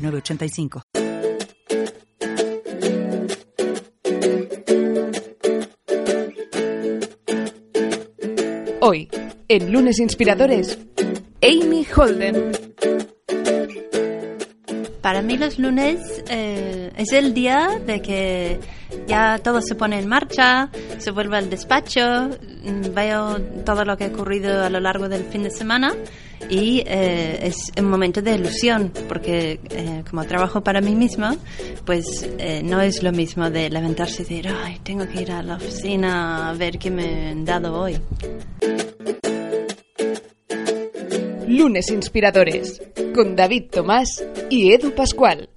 906985. Hoy, en Lunes Inspiradores, Amy Holden. Para mí los lunes eh, es el día de que ya todo se pone en marcha, se vuelve al despacho, mm, veo todo lo que ha ocurrido a lo largo del fin de semana y eh, es un momento de ilusión porque eh, como trabajo para mí misma, pues no es lo mismo de levantarse y decir, ay, tengo que ir a la oficina a ver qué me han dado hoy. Lunes Inspiradores, con David Tomás y Edu Pascual.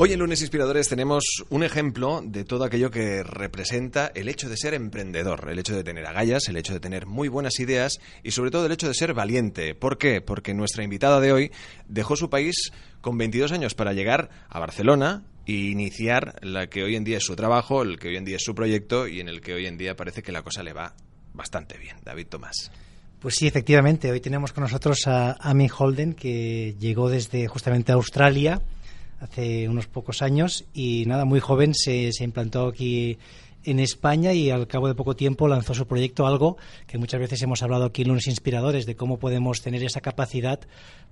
Hoy en Lunes Inspiradores tenemos un ejemplo de todo aquello que representa el hecho de ser emprendedor, el hecho de tener agallas, el hecho de tener muy buenas ideas y sobre todo el hecho de ser valiente. ¿Por qué? Porque nuestra invitada de hoy dejó su país con 22 años para llegar a Barcelona e iniciar la que hoy en día es su trabajo, el que hoy en día es su proyecto y en el que hoy en día parece que la cosa le va bastante bien. David Tomás. Pues sí, efectivamente. Hoy tenemos con nosotros a Amy Holden, que llegó desde justamente Australia hace unos pocos años y nada, muy joven se, se implantó aquí en España y al cabo de poco tiempo lanzó su proyecto, algo que muchas veces hemos hablado aquí en Lunes Inspiradores, de cómo podemos tener esa capacidad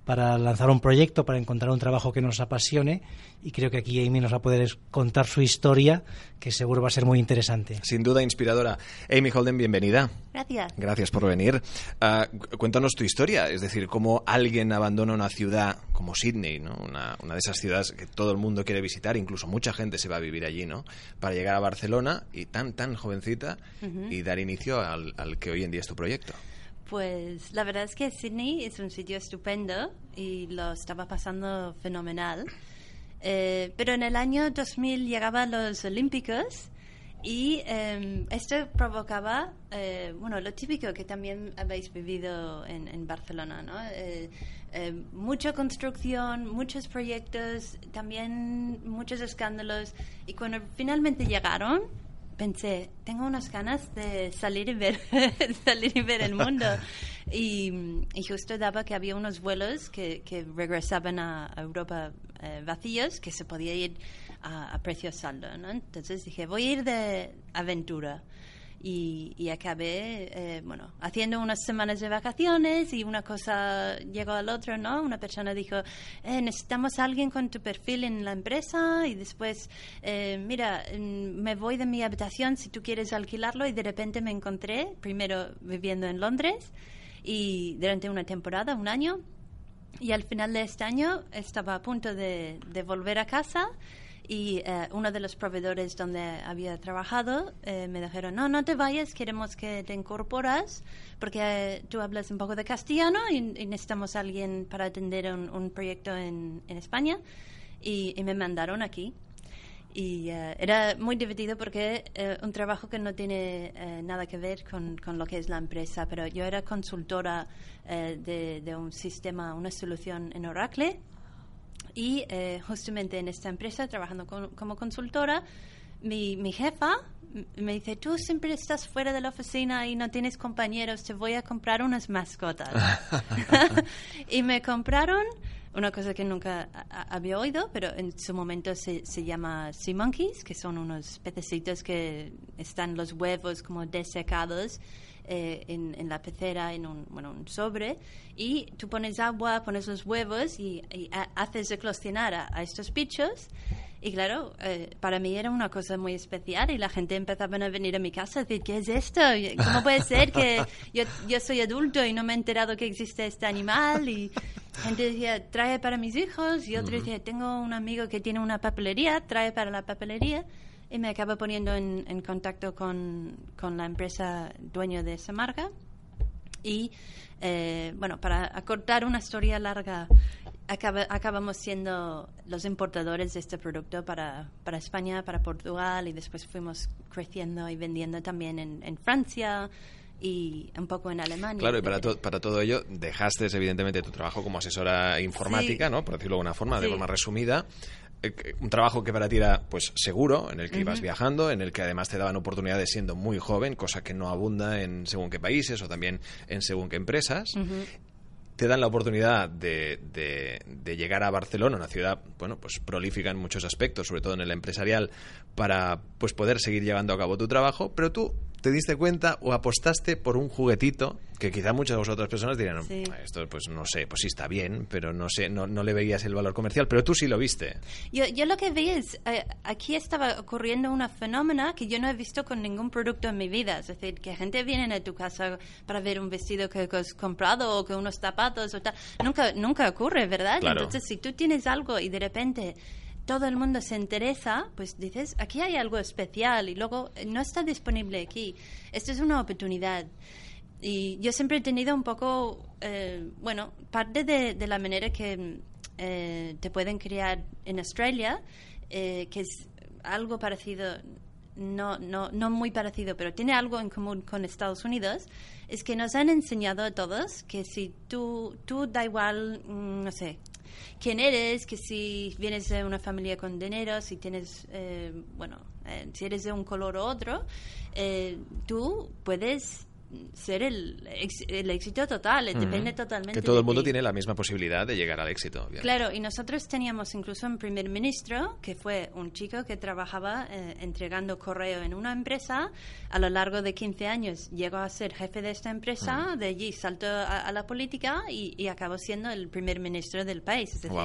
para lanzar un proyecto, para encontrar un trabajo que nos apasione y creo que aquí Amy nos va a poder contar su historia, que seguro va a ser muy interesante. Sin duda inspiradora. Amy Holden, bienvenida. Gracias. Gracias por venir. Ah, cuéntanos tu historia, es decir, cómo alguien abandona una ciudad como Sydney, ¿no? una, una de esas ciudades que todo el mundo quiere visitar, incluso mucha gente se va a vivir allí, ¿no? para llegar a Barcelona y tan, tan jovencita y dar inicio al, al que hoy en día es tu proyecto. Pues la verdad es que Sydney es un sitio estupendo y lo estaba pasando fenomenal. Eh, pero en el año 2000 llegaban los Olímpicos y eh, esto provocaba, eh, bueno, lo típico que también habéis vivido en, en Barcelona, ¿no? Eh, eh, mucha construcción, muchos proyectos, también muchos escándalos. Y cuando finalmente llegaron, pensé, tengo unas ganas de salir y ver, salir y ver el mundo. Y, y, justo daba que había unos vuelos que, que regresaban a, a Europa eh, vacíos, que se podía ir a, a precio saldo. ¿no? Entonces dije, voy a ir de aventura. Y, acabé, eh, bueno, haciendo unas semanas de vacaciones y una cosa llegó al otro, ¿no? Una persona dijo, eh, necesitamos a alguien con tu perfil en la empresa y después, eh, mira, me voy de mi habitación si tú quieres alquilarlo y de repente me encontré, primero viviendo en Londres y durante una temporada, un año, y al final de este año estaba a punto de, de volver a casa y eh, uno de los proveedores donde había trabajado eh, me dijeron, no, no te vayas, queremos que te incorporas porque eh, tú hablas un poco de castellano y, necesitamos a alguien para atender un, proyecto en, España y, y, me mandaron aquí. Y era muy divertido porque un trabajo que no tiene nada que ver con, con, lo que es la empresa, pero yo era consultora de, de un sistema, una solución en Oracle y eh, justamente en esta empresa, trabajando con, como consultora, mi, mi jefa me dice, tú siempre estás fuera de la oficina y no tienes compañeros, te voy a comprar unas mascotas. y me compraron una cosa que nunca había oído, pero en su momento se, se llama sea monkeys, que son unos pececitos que están los huevos como desecados eh, en, en, la pecera, en un, bueno, un sobre, y tú pones agua, pones los huevos y, y haces eclosionar a, a, estos bichos. Y claro, eh, para mí era una cosa muy especial y la gente empezaba a venir a mi casa a decir, ¿qué es esto? ¿Cómo puede ser que yo, yo soy adulto y no me he enterado que existe este animal? Y gente decía, trae para mis hijos. Y otro decía, tengo un amigo que tiene una papelería, trae para la papelería. Y me acaba poniendo en, en contacto con, con, la empresa dueño de esa marca. Y eh, bueno, para acortar una historia larga, acabamos siendo los importadores de este producto para, para, España, para Portugal y después fuimos creciendo y vendiendo también en, en Francia, y un poco en Alemania. Claro, y para, para todo ello dejaste evidentemente tu trabajo como asesora informática, ¿no? Por decirlo de alguna forma, de forma resumida. Eh, un trabajo que para ti era pues seguro, en el que ibas viajando, en el que además te daban oportunidades siendo muy joven, cosa que no abunda en según qué países o también en según qué empresas. te dan la oportunidad de, de, de, llegar a Barcelona, una ciudad bueno pues prolífica en muchos aspectos, sobre todo en el empresarial, para pues poder seguir llevando a cabo tu trabajo, pero tú te diste cuenta o apostaste por un juguetito que quizá muchas de vosotras personas dirían, esto pues no sé, pues sí está bien, pero no sé, no, no le veías el valor comercial, pero tú sí lo viste. Yo, yo lo que vi es, eh, aquí estaba ocurriendo una fenómeno que yo no he visto con ningún producto en mi vida, es decir, que gente viene a tu casa para ver un vestido que, has comprado o que unos zapatos o tal, nunca, nunca ocurre, ¿verdad? Entonces, si tú tienes algo y de repente todo el mundo se interesa, pues dices, aquí hay algo especial y luego eh, no está disponible aquí. Esto es una oportunidad. Y yo siempre he tenido un poco, eh, bueno, parte de, la manera que eh, te pueden criar en Australia, que es algo parecido, no, no, no muy parecido, pero tiene algo en común con Estados Unidos, es que nos han enseñado a todos que si tú, tú da igual, mm, no sé, quién eres, que si vienes de una familia con dinero, si tienes, eh, bueno, eh, si eres de un color u otro, eh, tú puedes ser el, el éxito total, depende totalmente. Que todo el mundo tiene la misma posibilidad de llegar al éxito. Claro, y nosotros teníamos incluso un primer ministro que fue un chico que trabajaba eh, entregando correo en una empresa. A lo largo de 15 años llegó a ser jefe de esta empresa, de allí saltó a, la política y, acabó siendo el primer ministro del país. Es decir,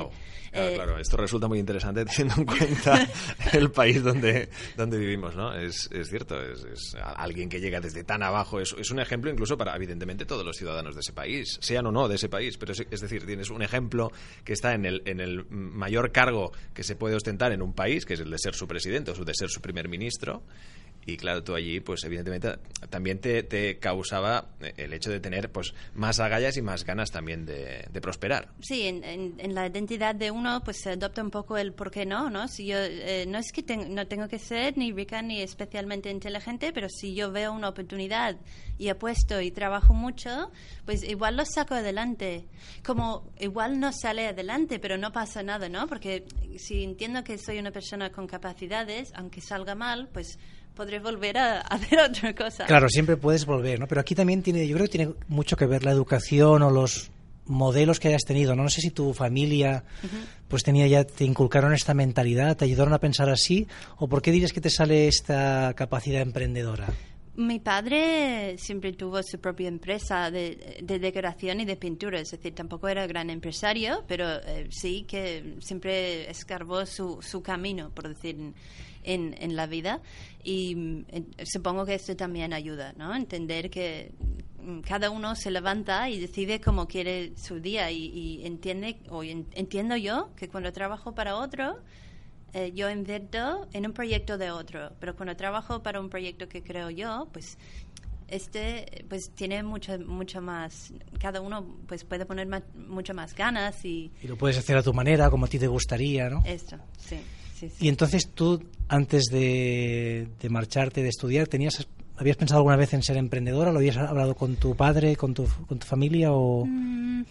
eh, claro, esto resulta muy interesante teniendo en cuenta el país donde, donde vivimos, ¿no? Es, es cierto, es, alguien que llega desde tan abajo, es, es un ejemplo incluso para, evidentemente, todos los ciudadanos de ese país, sean o no de ese país. Pero es, decir, tienes un ejemplo que está en el, en el mayor cargo que se puede ostentar en un país, que es el de ser su presidente o de ser su primer ministro, y claro, tú allí, pues evidentemente también te, causaba el hecho de tener pues más agallas y más ganas también de, prosperar. Sí, en, la identidad de uno pues se adopta un poco el por qué no, ¿no? Si yo, eh, no es que no tengo que ser ni rica ni especialmente inteligente, pero si yo veo una oportunidad y apuesto y trabajo mucho, pues igual lo saco adelante. Como igual no sale adelante, pero no pasa nada, ¿no? Porque si entiendo que soy una persona con capacidades, aunque salga mal, pues podré volver a, hacer otra cosa. Claro, siempre puedes volver, ¿no? Pero aquí también tiene, yo creo que tiene mucho que ver la educación o los modelos que hayas tenido, ¿no? No sé si tu familia pues tenía ya, te inculcaron esta mentalidad, te ayudaron a pensar así, o por qué dirías que te sale esta capacidad emprendedora. Mi padre siempre tuvo su propia empresa de, decoración y de pintura, es decir, tampoco era gran empresario, pero eh, sí que siempre escarbó su, su camino, por decir en, en la vida y mm, supongo que esto también ayuda, ¿no? Entender que mm, cada uno se levanta y decide cómo quiere su día y, entiende o entiendo yo que cuando trabajo para otro eh, yo invierto en un proyecto de otro, pero cuando trabajo para un proyecto que creo yo, pues este pues tiene mucho mucho más cada uno pues puede poner mucho más ganas y y lo puedes hacer a tu manera como a ti te gustaría no esto sí y entonces tú, antes de, marcharte, de estudiar, tenías ¿Habías pensado alguna vez en ser emprendedora? ¿Lo habías hablado con tu padre, con tu, con tu familia o...? Mm,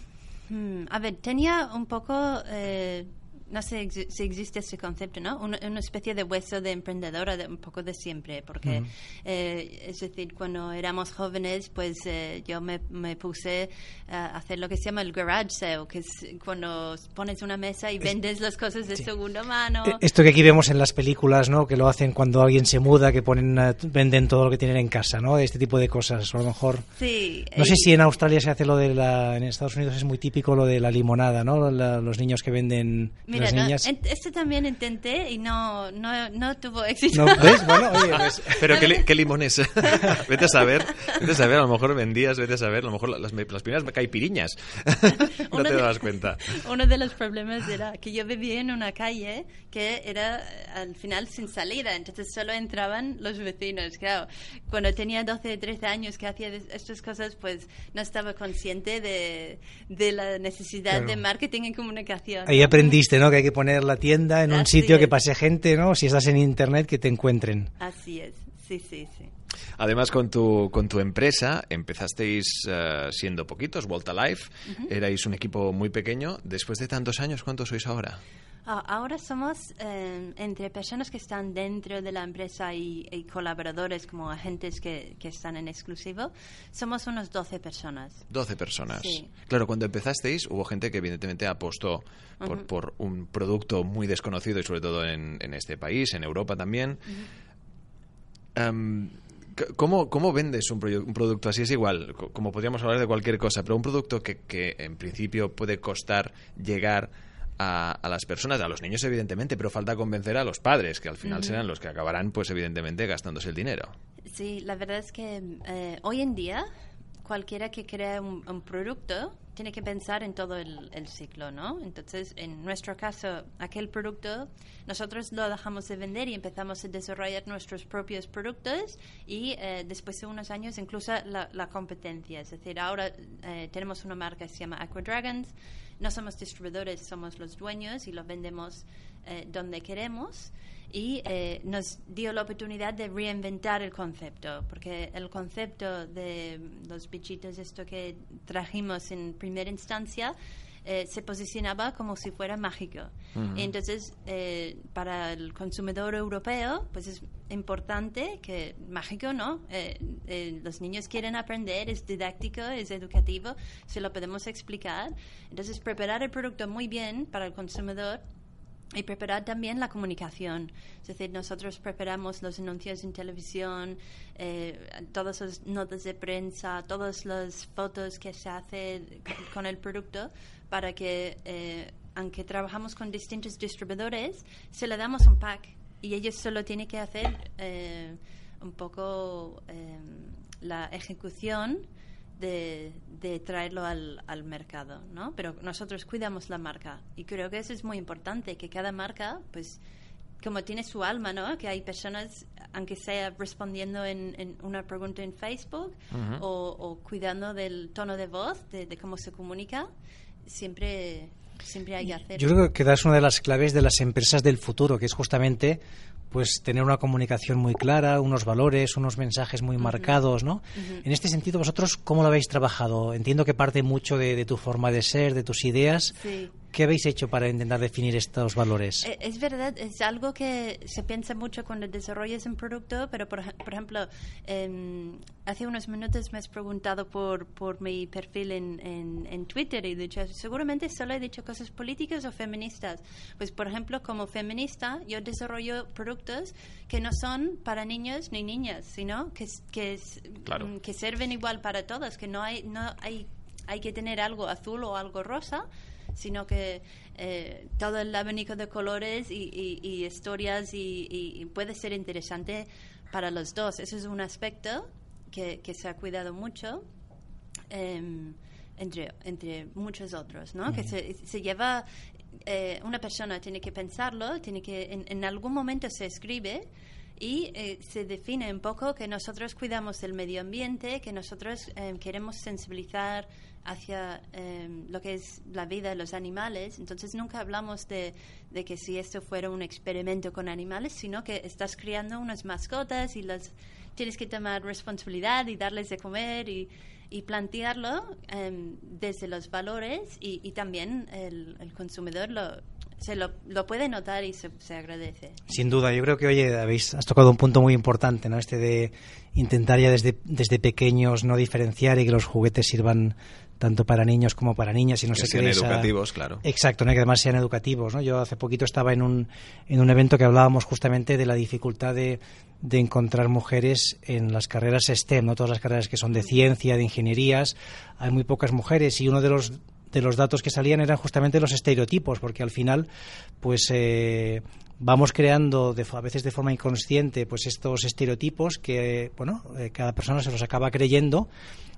mm, a ver, tenía un poco eh, no sé si existe ese concepto, ¿no? Una, especie de hueso de emprendedora de, un poco de siempre, porque eh, es decir, cuando éramos jóvenes, pues eh, yo me, me, puse a hacer lo que se llama el garage sale, que es cuando pones una mesa y vendes las cosas de segunda mano. Eh, esto que aquí vemos en las películas, ¿no? Que lo hacen cuando alguien se muda, que ponen venden todo lo que tienen en casa, ¿no? Este tipo de cosas, a lo mejor. Sí. No sé si en Australia se hace lo de la, en Estados Unidos es muy típico lo de la limonada, ¿no? los niños que venden Mira, las no, niñas. esto también intenté y no, no, no tuvo éxito. No, ¿ves? Bueno, oye, pues, Pero qué, li- qué limones. vete a saber, vete a saber, a lo mejor vendías, vete a saber, a lo mejor las, las primeras caipiriñas. no te dabas cuenta. Uno de los problemas era que yo vivía en una calle que era eh, al final sin salida, entonces solo entraban los vecinos. Claro, cuando tenía 12, 13 años que hacía estas cosas, pues no estaba consciente de, de la necesidad Claro. de marketing y comunicación. ahí aprendiste, ¿no? Que hay que poner la tienda en un sitio que pase gente, ¿no? Si estás en internet, que te encuentren. Así es, sí, sí, sí. Además, con tu, con tu empresa empezasteis eh, siendo poquitos, Volta Life, erais un equipo muy pequeño. Después de tantos años, ¿cuántos sois ahora? Ah, ahora somos eh, entre personas que están dentro de la empresa y, y colaboradores como agentes que, que están en exclusivo, somos unos 12 personas. 12 personas. Sí. Claro, cuando empezasteis hubo gente que evidentemente apostó por, por un producto muy desconocido y sobre todo en, en este país, en Europa también. Em, ¿Cómo, ¿Cómo vendes un, un producto así? Es igual, co- como podríamos hablar de cualquier cosa, pero un producto que, que en principio puede costar llegar a, a las personas, a los niños evidentemente, pero falta convencer a los padres, que al final serán los que acabarán, pues evidentemente, gastándose el dinero. Sí, la verdad es que eh, hoy en día cualquiera que crea un, un producto tiene que pensar en todo el, el ciclo, ¿no? Entonces, en nuestro caso, aquel producto, nosotros lo dejamos de vender y empezamos a desarrollar nuestros propios productos y eh, después de unos años incluso la, la competencia. Es decir, ahora eh, tenemos una marca que se llama Aqua Dragons. No somos distribuidores, somos los dueños y lo vendemos eh, donde queremos. Y eh, nos dio la oportunidad de reinventar el concepto, porque el concepto de los bichitos, esto que trajimos en primera instancia, eh, se posicionaba como si fuera mágico. Entonces, eh, para el consumidor europeo, pues es importante que mágico, ¿no? Eh, los niños quieren aprender, es didáctico, es educativo, se lo podemos explicar. Entonces, preparar el producto muy bien para el consumidor y preparar también la comunicación. Es decir, nosotros preparamos los anuncios en televisión, eh, todas las notas de prensa, todas las fotos que se hace con, el producto para que, eh, aunque trabajamos con distintos distribuidores, se le damos un pack y ellos solo tienen que hacer eh, un poco eh, la ejecución de, de traerlo al, al mercado, ¿no? Pero nosotros cuidamos la marca y creo que eso es muy importante, que cada marca, pues, como tiene su alma, ¿no? Que hay personas, aunque sea respondiendo en, en una pregunta en Facebook o, o cuidando del tono de voz, de, de cómo se comunica, siempre, siempre hay que hacer. Yo creo que das una de las claves de las empresas del futuro, que es justamente pues tener una comunicación muy clara, unos valores, unos mensajes muy marcados, ¿no? En este sentido, vosotros, ¿cómo lo habéis trabajado? Entiendo que parte mucho de, de tu forma de ser, de tus ideas. Sí. ¿Qué habéis hecho para intentar definir estos valores? Eh, Es verdad, es algo que se piensa mucho cuando desarrollas un producto, pero por, por ejemplo, em, hace unos minutos me has preguntado por, por mi perfil en, en, en Twitter y he dicho, seguramente solo he dicho cosas políticas o feministas. Pues, por ejemplo, como feminista, yo desarrollo productos que no son para niños ni niñas, sino que, que, Claro. que sirven igual para todos, que no hay, no hay, hay que tener algo azul o algo rosa, sino que eh, todo el abanico de colores y, y- y historias y, y- puede ser interesante para los dos. Eso es un aspecto que, que se ha cuidado mucho. em, entre, entre muchos otros, ¿no? Que se, se lleva, eh, una persona tiene que pensarlo, tiene que, en, en algún momento se escribe y eh, se define un poco que nosotros cuidamos del medio ambiente, que nosotros eh, queremos sensibilizar hacia eh, lo que es la vida de los animales. Entonces nunca hablamos de, de que si esto fuera un experimento con animales, sino que estás criando unas mascotas y las tienes que tomar responsabilidad y darles de comer y, y plantearlo em, desde los valores y, y también el, el consumidor lo, se lo, lo puede notar y se, se agradece. Sin duda, yo creo que, oye, habéis, has tocado un punto muy importante, ¿no? Este de intentar ya desde, desde pequeños no diferenciar y que los juguetes sirvan tanto para niños como para niñas y no Que se sean esa- educativos, claro. Exacto, ¿no? Que además sean educativos, ¿no? Yo hace poquito estaba en un, en un evento que hablábamos justamente de la dificultad de, de encontrar mujeres en las carreras STEM, ¿no? Todas las carreras que son de ciencia, de ingenierías, hay muy pocas mujeres y uno de los de los datos que salían eran justamente los estereotipos, porque al final, pues eh, vamos creando de, a veces de forma inconsciente pues estos estereotipos que bueno eh, cada persona se los acaba creyendo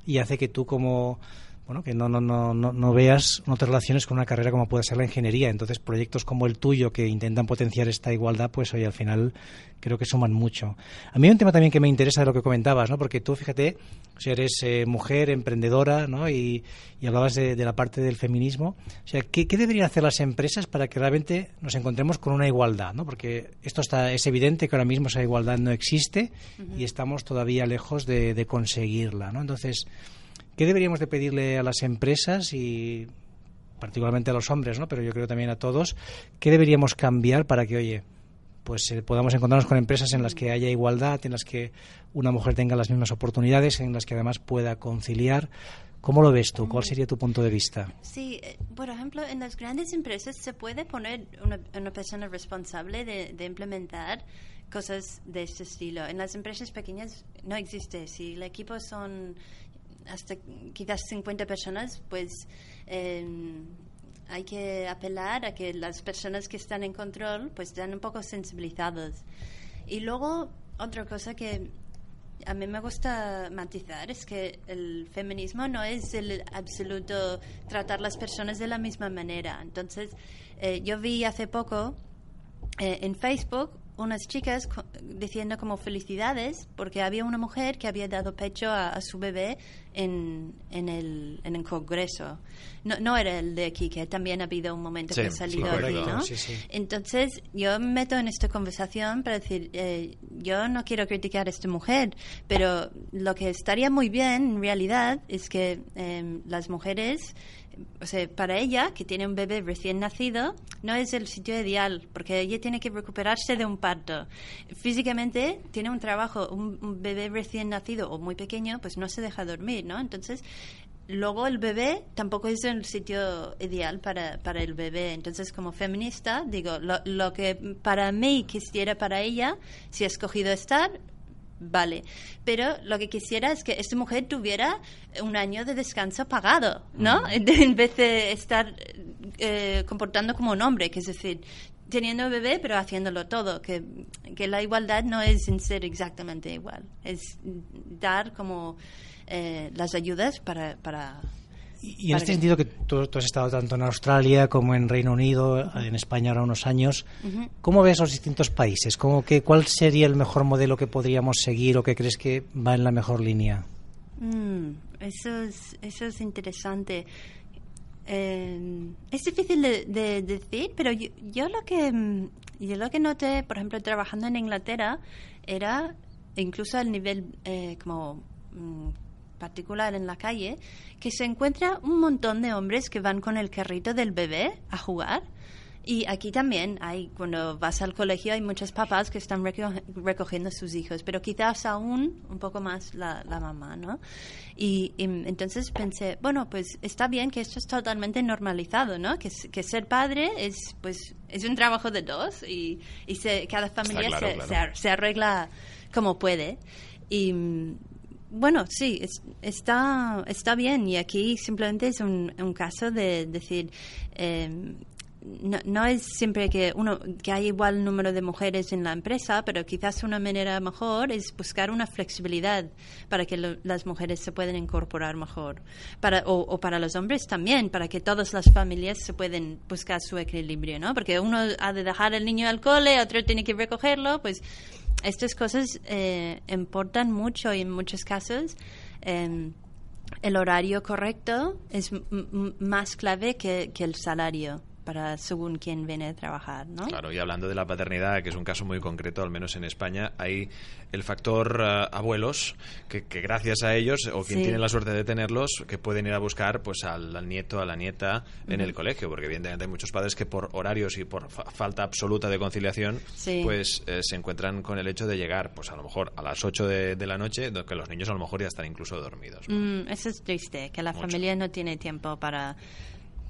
y hace que tú como bueno, que no, no, no, no, veas, no te relaciones con una carrera como puede ser la ingeniería. Entonces, proyectos como el tuyo que intentan potenciar esta igualdad, pues hoy al final creo que suman mucho. A mí hay un tema también que me interesa de lo que comentabas, ¿no? Porque tú, fíjate, o sea, eres eh, mujer, emprendedora, ¿no? Y, hablabas de, la parte del feminismo. O sea, ¿qué, deberían hacer las empresas para que realmente nos encontremos con una igualdad, ¿no? Porque esto está, es evidente que ahora mismo esa igualdad no existe y estamos todavía lejos de, de conseguirla, ¿no? Entonces, ¿Qué deberíamos de pedirle a las empresas y particularmente a los hombres, ¿no? pero yo creo también a todos, qué deberíamos cambiar para que, oye, pues eh, podamos encontrarnos con empresas en las que haya igualdad, en las que una mujer tenga las mismas oportunidades, en las que además pueda conciliar. ¿Cómo lo ves tú? ¿Cuál sería tu punto de vista? Sí, eh, por ejemplo, en las grandes empresas se puede poner una, una persona responsable de, de, implementar cosas de este estilo. En las empresas pequeñas no existe. Si el equipo son hasta quizás 50 personas, pues em, hay que apelar a que las personas que están en control pues estén un poco sensibilizados. Y luego, otra cosa que a mí me gusta matizar es que el feminismo no es el absoluto tratar las personas de la misma manera. Entonces, eh, yo vi hace poco eh, en Facebook unas chicas diciendo como felicidades porque había una mujer que había dado pecho a, su bebé en, en, el, en el Congreso. No, no era el de aquí, que también ha habido un momento que ha salido aquí, ¿no? Entonces, yo me meto en esta conversación para decir, eh, yo no quiero criticar a esta mujer, pero lo que estaría muy bien, en realidad, es que eh, las mujeres o sea, para ella, que tiene un bebé recién nacido, no es el sitio ideal, porque ella tiene que recuperarse de un parto. Físicamente tiene un trabajo, un, bebé recién nacido o muy pequeño, pues no se deja dormir, ¿no? Entonces, luego el bebé tampoco es el sitio ideal para, para el bebé. Entonces, como feminista, digo, lo, que para mí quisiera para ella, si ha escogido estar, vale. Pero lo que quisiera es que esta mujer tuviera un año de descanso pagado, ¿no? En vez de estar eh, comportando como un hombre, que es decir, teniendo bebé pero haciéndolo todo, que, que la igualdad no es en ser exactamente igual, es dar como eh, las ayudas para, para y, en este sentido que tú, has estado tanto en Australia como en Reino Unido, en España ahora unos años, ¿cómo ves los distintos países? ¿Cómo que, ¿Cuál sería el mejor modelo que podríamos seguir o que crees que va en la mejor línea? Mm, eso, es, eso es interesante. Eh, es difícil de, decir, pero yo, lo que yo lo que noté, por ejemplo, trabajando en Inglaterra, era incluso al nivel eh, como mm, particular en la calle, que se encuentra un montón de hombres que van con el carrito del bebé a jugar. Y aquí también hay, cuando vas al colegio, hay muchos papás que están recogiendo a sus hijos, pero quizás aún un poco más la, mamá, ¿no? Y, entonces pensé, bueno, pues está bien que esto es totalmente normalizado, ¿no? Que, que ser padre es, pues, es un trabajo de dos y, y se, cada familia se, Se, arregla como puede. Y bueno, sí, está, está bien y aquí simplemente es un, un caso de decir, eh, no, no, es siempre que uno que hay igual número de mujeres en la empresa, pero quizás una manera mejor es buscar una flexibilidad para que las mujeres se puedan incorporar mejor, para o, o, para los hombres también, para que todas las familias se pueden buscar su equilibrio, ¿no? Porque uno ha de dejar al niño al cole, otro tiene que recogerlo, pues estas cosas eh, importan mucho y en muchos casos. Em, el horario correcto es más clave que, que el salario para según quien viene a trabajar, ¿no? Claro, y hablando de la paternidad, que es un caso muy concreto, al menos en España, hay el factor eh, abuelos, que, gracias a ellos, o quien tiene la suerte de tenerlos, que pueden ir a buscar pues al, nieto, a la nieta en el colegio, porque evidentemente hay muchos padres que por horarios y por falta absoluta de conciliación, pues eh, se encuentran con el hecho de llegar, pues a lo mejor a las 8 de, la noche, que los niños a lo mejor ya están incluso dormidos. Mm, eso es triste, que la familia no tiene tiempo para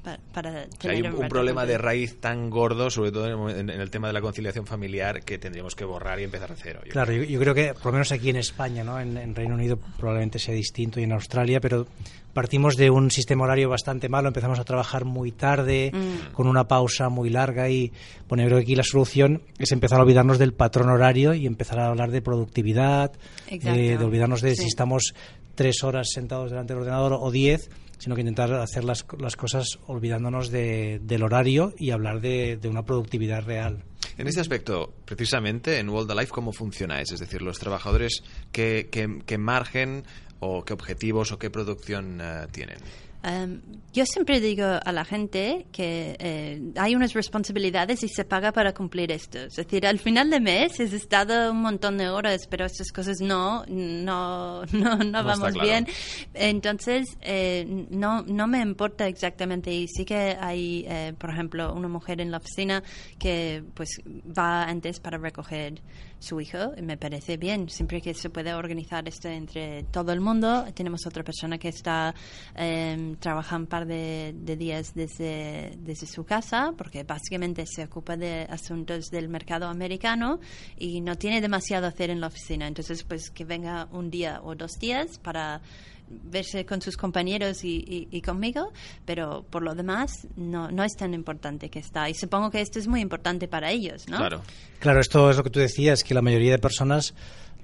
pa- para O sea, tener hay un, problema de raíz tan gordo, sobre todo en el, momen- en- en el tema de la conciliación familiar, que tendríamos que borrar y empezar de cero. yo Claro, creo. yo, yo creo que por lo menos aquí en España, ¿no? en, en Reino Unido probablemente sea distinto y en Australia, pero partimos de un sistema horario bastante malo, empezamos a trabajar muy tarde, Mm. con una pausa muy larga y bueno, yo creo que aquí la solución es empezar a olvidarnos del patrón horario y empezar a hablar de productividad, Exacto. de, de olvidarnos de Sí. si estamos tres horas sentados delante del ordenador o diez, sino que intentar hacer las, las cosas olvidándonos de- del horario y hablar de, de una productividad real. En este aspecto, precisamente, en World Alive, ¿cómo funcionáis? Es decir, los trabajadores, ¿qué, qué- qué margen o qué objetivos o qué producción eh, tienen? Um, yo siempre digo a la gente que eh, hay unas responsabilidades y se paga para cumplir esto. Es decir, al final de mes has estado un montón de horas, pero estas cosas no, no, no, no, vamos claro. bien. Entonces, eh, no, no me importa exactamente. Y sí que hay, eh, por ejemplo, una mujer en la oficina que pues va antes para recoger su hijo. Me parece bien, siempre que se puede organizar esto entre todo el mundo. Tenemos otra persona que está eh, trabaja un par de, de días desde, desde su casa, porque básicamente se ocupa de asuntos del mercado americano y no tiene demasiado hacer en la oficina. Entonces, pues que venga un día o dos días para verse con sus compañeros y, y- y conmigo, pero por lo demás no, no es tan importante que está. Y supongo que esto es muy importante para ellos, ¿no? Claro. Claro, esto es lo que tú decías, que la mayoría de personas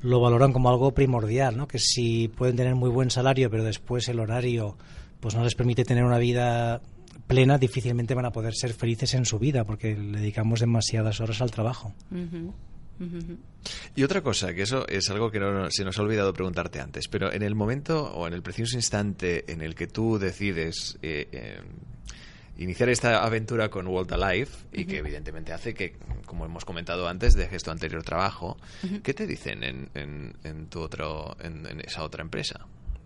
lo valoran como algo primordial, ¿no? Que si pueden tener muy buen salario, pero después el horario pues no les permite tener una vida plena, difícilmente van a poder ser felices en su vida porque le dedicamos demasiadas horas al trabajo. Ujú. Y otra cosa, que eso es algo que no- se nos ha olvidado preguntarte antes, pero en el momento o en el preciso instante en el que tú decides eh, eh, iniciar esta aventura con World Alive y que evidentemente hace que, como hemos comentado antes, dejes tu anterior trabajo, ¿qué te dicen en, en- en tu otro, en, en esa otra empresa?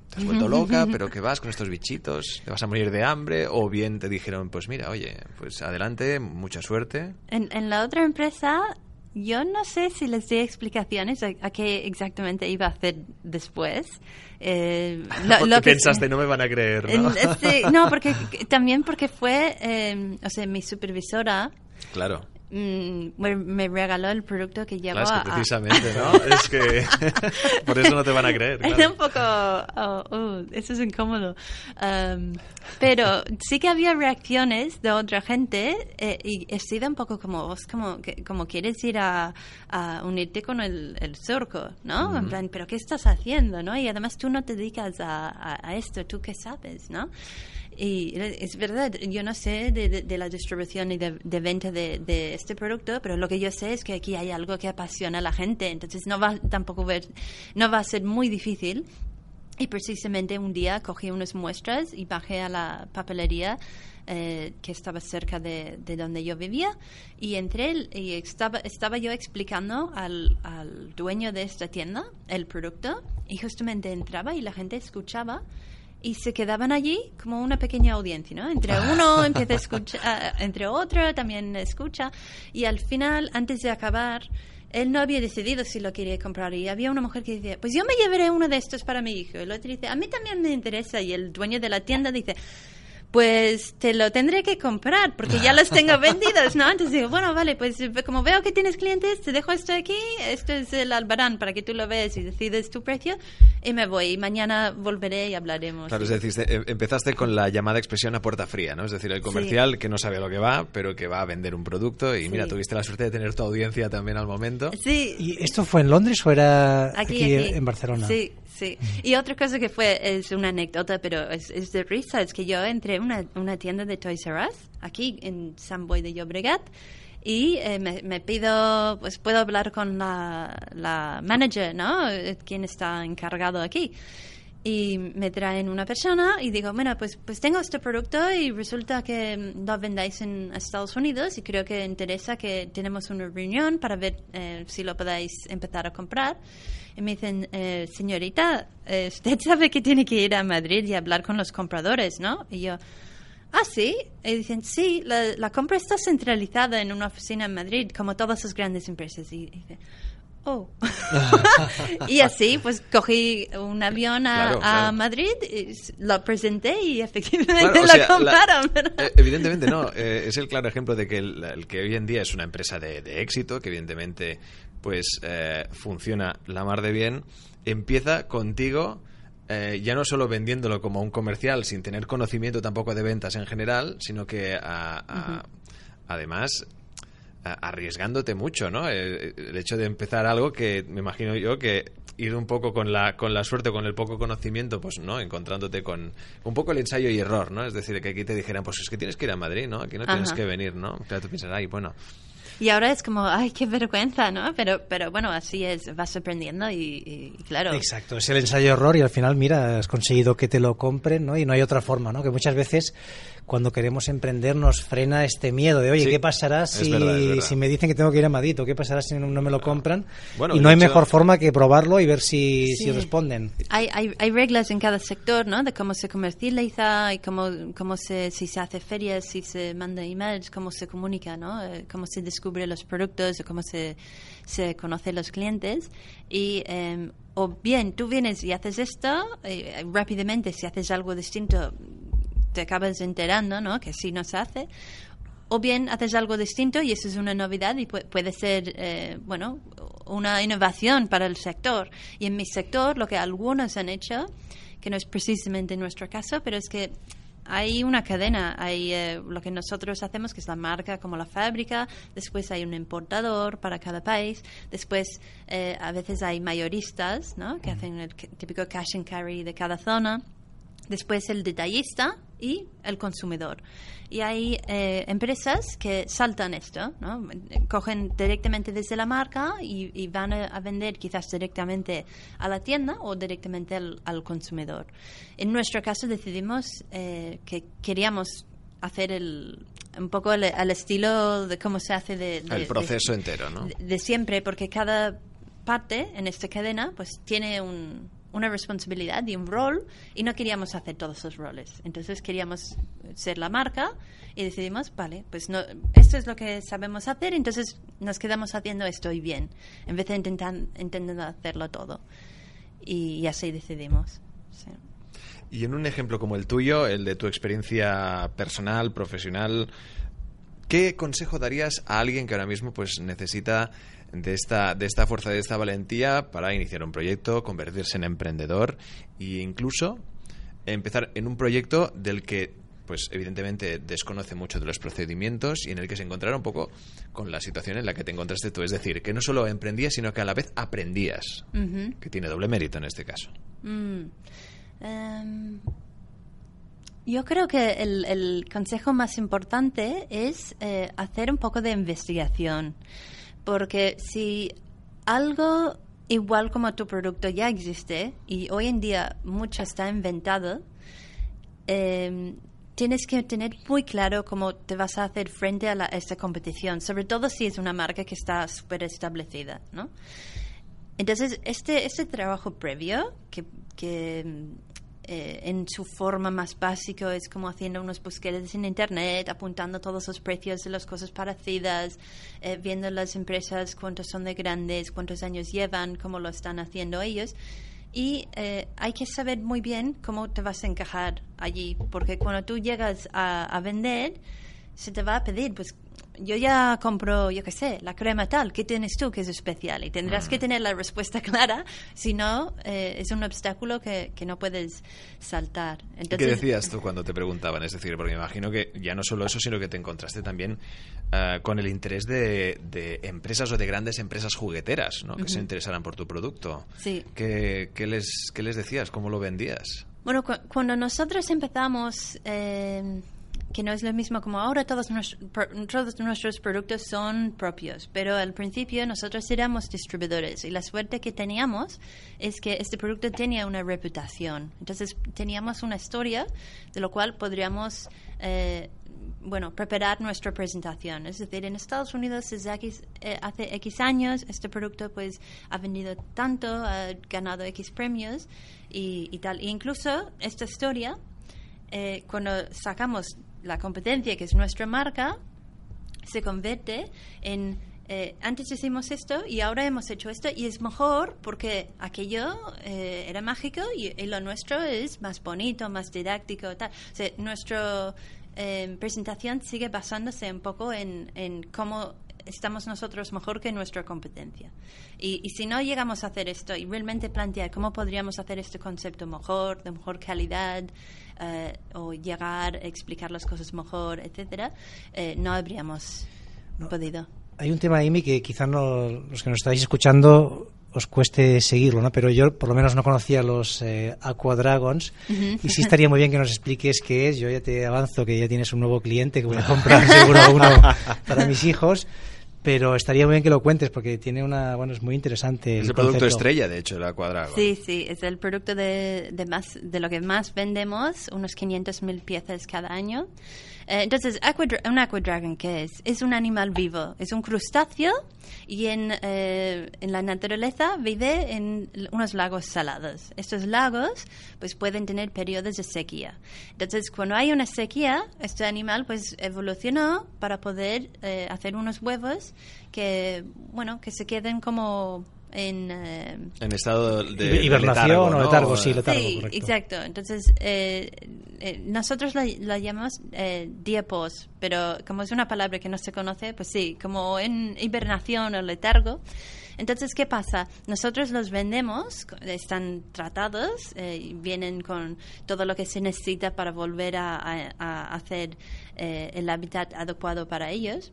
¿Te has vuelto loca, pero que vas con estos bichitos? ¿Te vas a morir de hambre? ¿O bien te dijeron, pues mira, oye, pues adelante, mucha suerte? En la otra empresa, yo no sé si les di explicaciones a, a qué exactamente iba a hacer después. Eh, lo- Porque lo que- pensaste, no me van a creer, ¿no? Sí, no, porque también porque fue, eh, o sea, mi supervisora Claro. Mm, me, regaló el producto que llevó Claro, es que a- a- precisamente, ¿no? Es que por eso no te van a creer. Era claro. un poco, oh, oh, eso es incómodo. Um, pero sí que había reacciones de otra gente eh, y he sido un poco como vos, como, que- como quieres ir a, a unirte con el, el surco, ¿no? En plan, pero ¿qué estás haciendo, no? Y además tú no te dedicas a, a- a esto, ¿tú qué sabes, no? Y es verdad, yo no sé de, de- de la distribución y de, de venta de, este producto, pero lo que yo sé es que aquí hay algo que apasiona a la gente, entonces no va tampoco ver, no va a ser muy difícil. Y precisamente un día cogí unas muestras y bajé a la papelería eh, que estaba cerca de, de donde yo vivía. Y entré y estaba, estaba yo explicando al, al dueño de esta tienda el producto. Y justamente entraba y la gente escuchaba y se quedaban allí como una pequeña audiencia, ¿no? Entre uno empieza a escuchar, entre otro también escucha y al final, antes de acabar, él no había decidido si lo quería comprar y había una mujer que decía, pues yo me llevaré uno de estos para mi hijo. Y el otro dice, a mí también me interesa y el dueño de la tienda dice, pues te lo tendré que comprar porque ya los tengo vendidos, ¿no? Entonces digo, bueno, vale, pues como veo que tienes clientes, te dejo esto aquí, esto es el albarán para que tú lo veas y decides tu precio y me voy y mañana volveré y hablaremos. Claro, es decir, em- empezaste con la llamada expresión a puerta fría, ¿no? Es decir, el comercial que no sabe a lo que va, pero que va a vender un producto y mira, Sí. tuviste la suerte de tener tu audiencia también al momento. Sí, ¿Y esto fue en Londres o era aquí, aquí, aquí. en Barcelona? Sí, sí. Y otra cosa que fue, es una anécdota, pero es, de risa, es que yo entré a una, una tienda de Toys R Us, aquí en San Boy de Llobregat, y eh, me, pido, pues puedo hablar con la, la manager, ¿no? Eh, Quien está encargado aquí. Y me traen una persona y digo, bueno, pues, pues tengo este producto y resulta que mm, lo vendáis en Estados Unidos y creo que interesa que tenemos una reunión para ver eh, si lo podéis empezar a comprar. Y me dicen, eh, señorita, eh, usted sabe que tiene que ir a Madrid y hablar con los compradores, ¿no? Y yo, ah, sí. Y dicen, sí, la, la compra está centralizada en una oficina en Madrid, como todas las grandes empresas. Y dice, oh. y así, pues cogí un avión a, Madrid, lo presenté y efectivamente lo compraron. Eh, evidentemente no, eh, es el claro ejemplo de que el, que hoy en día es una empresa de, éxito, que evidentemente pues eh, funciona la mar de bien, empieza contigo. ya no solo vendiéndolo como un comercial sin tener conocimiento tampoco de ventas en general, sino que además arriesgándote mucho, ¿no? Eh, el, hecho de empezar algo que me imagino yo que ir un poco con la, con la suerte, con el poco conocimiento, pues, ¿no? Encontrándote con un poco el ensayo y error, ¿no? Es decir, que aquí te dijeran, pues es que tienes que ir a Madrid, ¿no? Aquí no tienes que venir, ¿no? Claro, tú piensas, ay, bueno, y ahora es como, ay, qué vergüenza, ¿no? Pero, pero bueno, así es, vas aprendiendo y, claro. Exacto, es el ensayo-error y al final, mira, has conseguido que te lo compren, ¿no? Y no hay otra forma, ¿no? Que muchas veces cuando queremos emprender nos frena este miedo de, oye, ¿qué pasará si, si me dicen que tengo que ir a Madrid o qué pasará si no, me lo compran? y no hay mejor forma que probarlo y ver si, si responden. Hay, hay, hay, reglas en cada sector, ¿no? De cómo se comercializa y cómo, cómo se, si se hace ferias, si se manda emails, cómo se comunica, ¿no? Eh, cómo se descubre los productos, cómo se, se conoce los clientes. Y em, o bien tú vienes y haces esto eh, rápidamente, si haces algo distinto te acabas enterando, ¿no? Que así no se hace. O bien haces algo distinto y eso es una novedad y puede ser, eh, bueno, una innovación para el sector. Y en mi sector, lo que algunos han hecho, que no es precisamente nuestro caso, pero es que hay una cadena, hay eh, lo que nosotros hacemos, que es la marca como la fábrica, después hay un importador para cada país, después eh, a veces hay mayoristas, ¿no? Que hacen el típico cash and carry de cada zona después el detallista y el consumidor. Y hay eh, empresas que saltan esto, ¿no? cogen directamente desde la marca y, van a, vender quizás directamente a la tienda o directamente al, consumidor. En nuestro caso decidimos eh, que queríamos hacer el, un poco al, estilo de cómo se hace de, el proceso entero, ¿no? de siempre, porque cada parte en esta cadena pues tiene un una responsabilidad y un rol y no queríamos hacer todos esos roles. Entonces queríamos ser la marca y decidimos, vale, pues no, esto es lo que sabemos hacer, entonces nos quedamos haciendo esto y bien, en vez de intentar, intentando hacerlo todo. Y, así decidimos. Y en un ejemplo como el tuyo, el de tu experiencia personal, profesional, ¿qué consejo darías a alguien que ahora mismo pues necesita de esta, de esta fuerza, de esta valentía para iniciar un proyecto, convertirse en emprendedor e incluso empezar en un proyecto del que pues evidentemente desconoce mucho de los procedimientos y en el que se encontrará un poco con la situación en la que te encontraste tú. Es decir, que no solo emprendías, sino que a la vez aprendías, que tiene doble mérito en este caso. Mm. Em, yo creo que el, consejo más importante es eh, hacer un poco de investigación. Porque si algo igual como tu producto ya existe y hoy en día mucho está inventado, em, tienes que tener muy claro cómo te vas a hacer frente a, esta competición, sobre todo si es una marca que está súper establecida, ¿no? Entonces, este, este trabajo previo que eh, en su forma más básica es como haciendo unos búsquedas en internet, apuntando todos los precios de las cosas parecidas, eh, viendo las empresas cuántos son de grandes, cuántos años llevan, cómo lo están haciendo ellos. Y eh, hay que saber muy bien cómo te vas a encajar allí, porque cuando tú llegas a, a vender, se te va a pedir, pues yo ya compro, yo qué sé, la crema tal, ¿qué tienes tú que es especial? Y tendrás que mm. tener la respuesta clara, si no, eh, es un obstáculo que, que no puedes saltar. Entonces, ¿Qué decías tú cuando te preguntaban? Es decir, porque me imagino que ya no solo eso, sino que te encontraste también eh, con el interés de, de, empresas o de grandes empresas jugueteras, ¿no? Que se interesaran por tu producto. Sí. ¿Qué, qué, les, ¿Qué les decías? ¿Cómo lo vendías? Bueno, cuando nosotros empezamos... Eh, que no es lo mismo como ahora todos nuestros, todos nuestros productos son propios, pero al principio nosotros éramos distribuidores y la suerte que teníamos es que este producto tenía una reputación. Entonces teníamos una historia de lo cual podríamos eh, bueno, preparar nuestra presentación. Es decir, en Estados Unidos desde eh, hace X años este producto pues ha vendido tanto, ha ganado X premios y, y tal. E incluso esta historia, eh, cuando sacamos la competencia, que es nuestra marca, se convierte en eh, antes hicimos esto y ahora hemos hecho esto y es mejor porque aquello eh, era mágico y, y lo nuestro es más bonito, más didáctico, tal. O nuestra eh, presentación sigue basándose un poco en, en cómo estamos nosotros mejor que nuestra competencia. Y, y si no llegamos a hacer esto y realmente plantear cómo podríamos hacer este concepto mejor, de mejor calidad, eh, o llegar a explicar las cosas mejor, etcétera, eh, no habríamos podido. Hay un tema, Amy, que quizás no, los que nos estáis escuchando os cueste seguirlo, ¿no? Pero yo por lo menos no conocía los eh, Aqua Dragons y sí estaría muy bien que nos expliques qué es. Yo ya te avanzo que ya tienes un nuevo cliente que voy a comprar seguro uno para mis hijos. Pero estaría muy bien que lo cuentes porque tiene una, bueno, es muy interesante. Es el, producto estrella, de hecho, el Aquadragon. Sí, sí, es el producto de, de, más, de lo que más vendemos, unos 500.000 piezas cada año. Eh, entonces, un aquadragon, ¿qué es? Es un animal vivo, es un crustáceo y en, eh, en la naturaleza vive en unos lagos salados. Estos lagos pues pueden tener periodos de sequía. Entonces, cuando hay una sequía, este animal pues evolucionó para poder eh, hacer unos huevos que, bueno, que se queden como en, eh, en estado de hibernación letargo, o ¿no? letargo, sí, letargo, sí, correcto. exacto. Entonces, eh, eh, nosotros la, la llamamos eh, diapos, pero como es una palabra que no se conoce, pues sí, como en hibernación o letargo. Entonces, ¿qué pasa? Nosotros los vendemos, están tratados, eh, vienen con todo lo que se necesita para volver a, a- a hacer eh, el hábitat adecuado para ellos.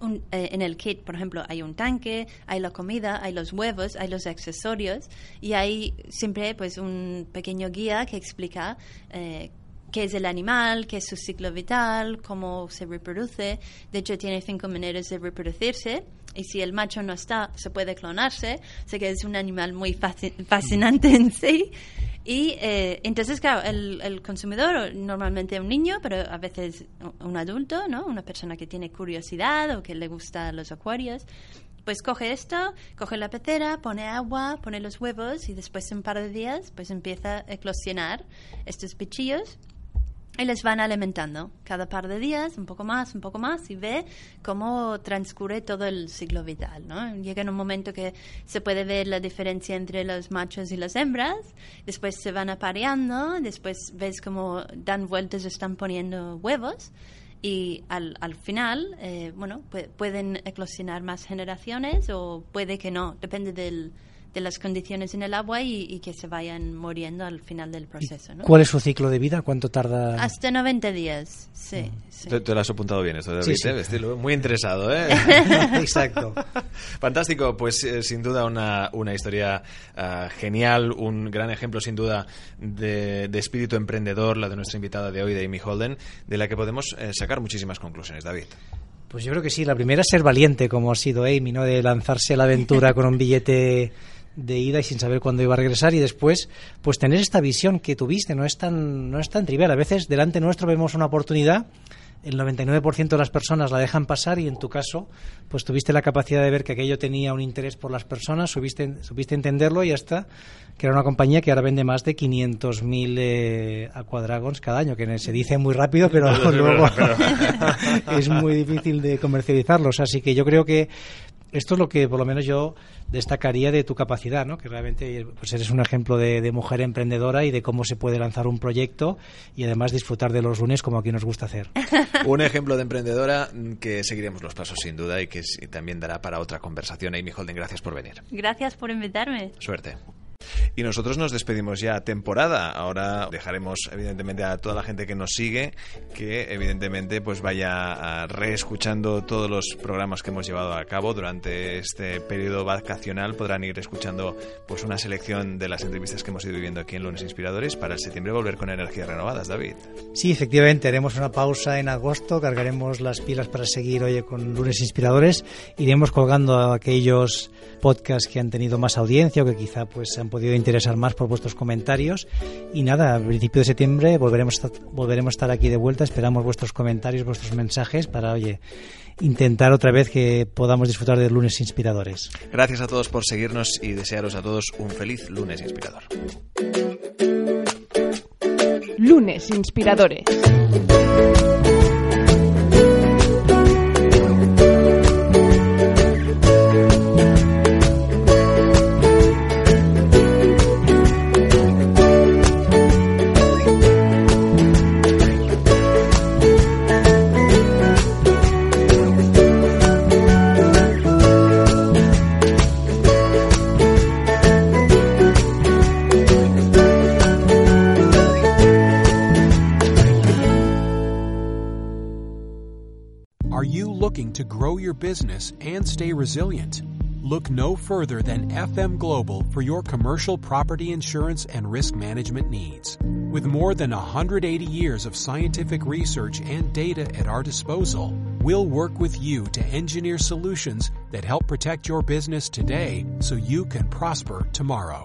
Un- eh, en el kit, por ejemplo, hay un tanque, hay la comida, hay los huevos, hay los accesorios y hay siempre pues un pequeño guía que explica eh, qué es el animal, qué es su ciclo vital, cómo se reproduce. De hecho, tiene cinco maneras de reproducirse y si el macho no está, se puede clonarse. Sea que es un animal muy fasci- fascinante en sí. Y eh, entonces, claro, el, el consumidor, normalmente un niño, pero a veces un adulto, ¿no? Una persona que tiene curiosidad o que le gustan los acuarios, pues coge esto, coge la pecera, pone agua, pone los huevos y después en un par de días pues empieza a eclosionar estos bichillos y les van alimentando cada par de días, un poco más, un poco más, y ve cómo transcurre todo el ciclo vital, ¿no? Llega en un momento que se puede ver la diferencia entre los machos y las hembras, después se van apareando, después ves cómo dan vueltas, están poniendo huevos, y al, al final, eh, bueno, pu- pueden eclosionar más generaciones o puede que no, depende del, de las condiciones en el agua y, y que se vayan muriendo al final del proceso, ¿no? ¿Cuál es su ciclo de vida? ¿Cuánto tarda? Hasta 90 días, sí. sí. Te, te lo has apuntado bien esto, David, Sí, sí. ¿eh? Muy interesado, ¿eh? Exacto. Fantástico, pues eh, sin duda una, una historia ah, genial, un gran ejemplo sin duda de, de espíritu emprendedor, la de nuestra invitada de hoy, de Amy Holden, de la que podemos eh, sacar muchísimas conclusiones, David. Pues yo creo que sí. La primera es ser valiente, como ha sido Amy, ¿no? De lanzarse a la aventura con un billete de ida y sin saber cuándo iba a regresar y después pues tener esta visión que tuviste. No es tan no es tan trivial. A veces delante nuestro vemos una oportunidad el 99% de las personas la dejan pasar y en tu caso pues tuviste la capacidad de ver que aquello tenía un interés por las personas supiste, supiste entenderlo y hasta que era una compañía que ahora vende más de 500.000 eh, Aquadragons cada año que se dice muy rápido pero luego es muy difícil de comercializarlos. Así que yo creo que esto es lo que por lo menos yo destacaría de tu capacidad, ¿no? que realmente pues eres un ejemplo de, de mujer emprendedora y de cómo se puede lanzar un proyecto y además disfrutar de los lunes como aquí nos gusta hacer. Un ejemplo de emprendedora que seguiremos los pasos sin duda y que también dará para otra conversación. Amy Holden, gracias por venir. Gracias por invitarme. Suerte. Y nosotros nos despedimos ya temporada. Ahora dejaremos evidentemente a toda la gente que nos sigue que evidentemente pues vaya reescuchando todos los programas que hemos llevado a cabo durante este periodo vacacional. Podrán ir escuchando pues una selección de las entrevistas que hemos ido viviendo aquí en Lunes Inspiradores para el septiembre volver con energías renovadas, David. Sí, efectivamente, haremos una pausa en agosto, cargaremos las pilas para seguir hoy con lunes inspiradores, iremos colgando aquellos podcasts que han tenido más audiencia o que quizá pues se han podido interesar más por vuestros comentarios y nada, a principio de septiembre volveremos a, volveremos a estar aquí de vuelta, esperamos vuestros comentarios, vuestros mensajes para, oye, intentar otra vez que podamos disfrutar de lunes inspiradores. Gracias a todos por seguirnos y desearos a todos un feliz lunes inspirador. Lunes inspiradores. Your business and stay resilient, look no further than FM Global for your commercial property insurance and risk management needs. With more than 180 years of scientific research and data at our disposal, we'll work with you to engineer solutions that help protect your business today so you can prosper tomorrow.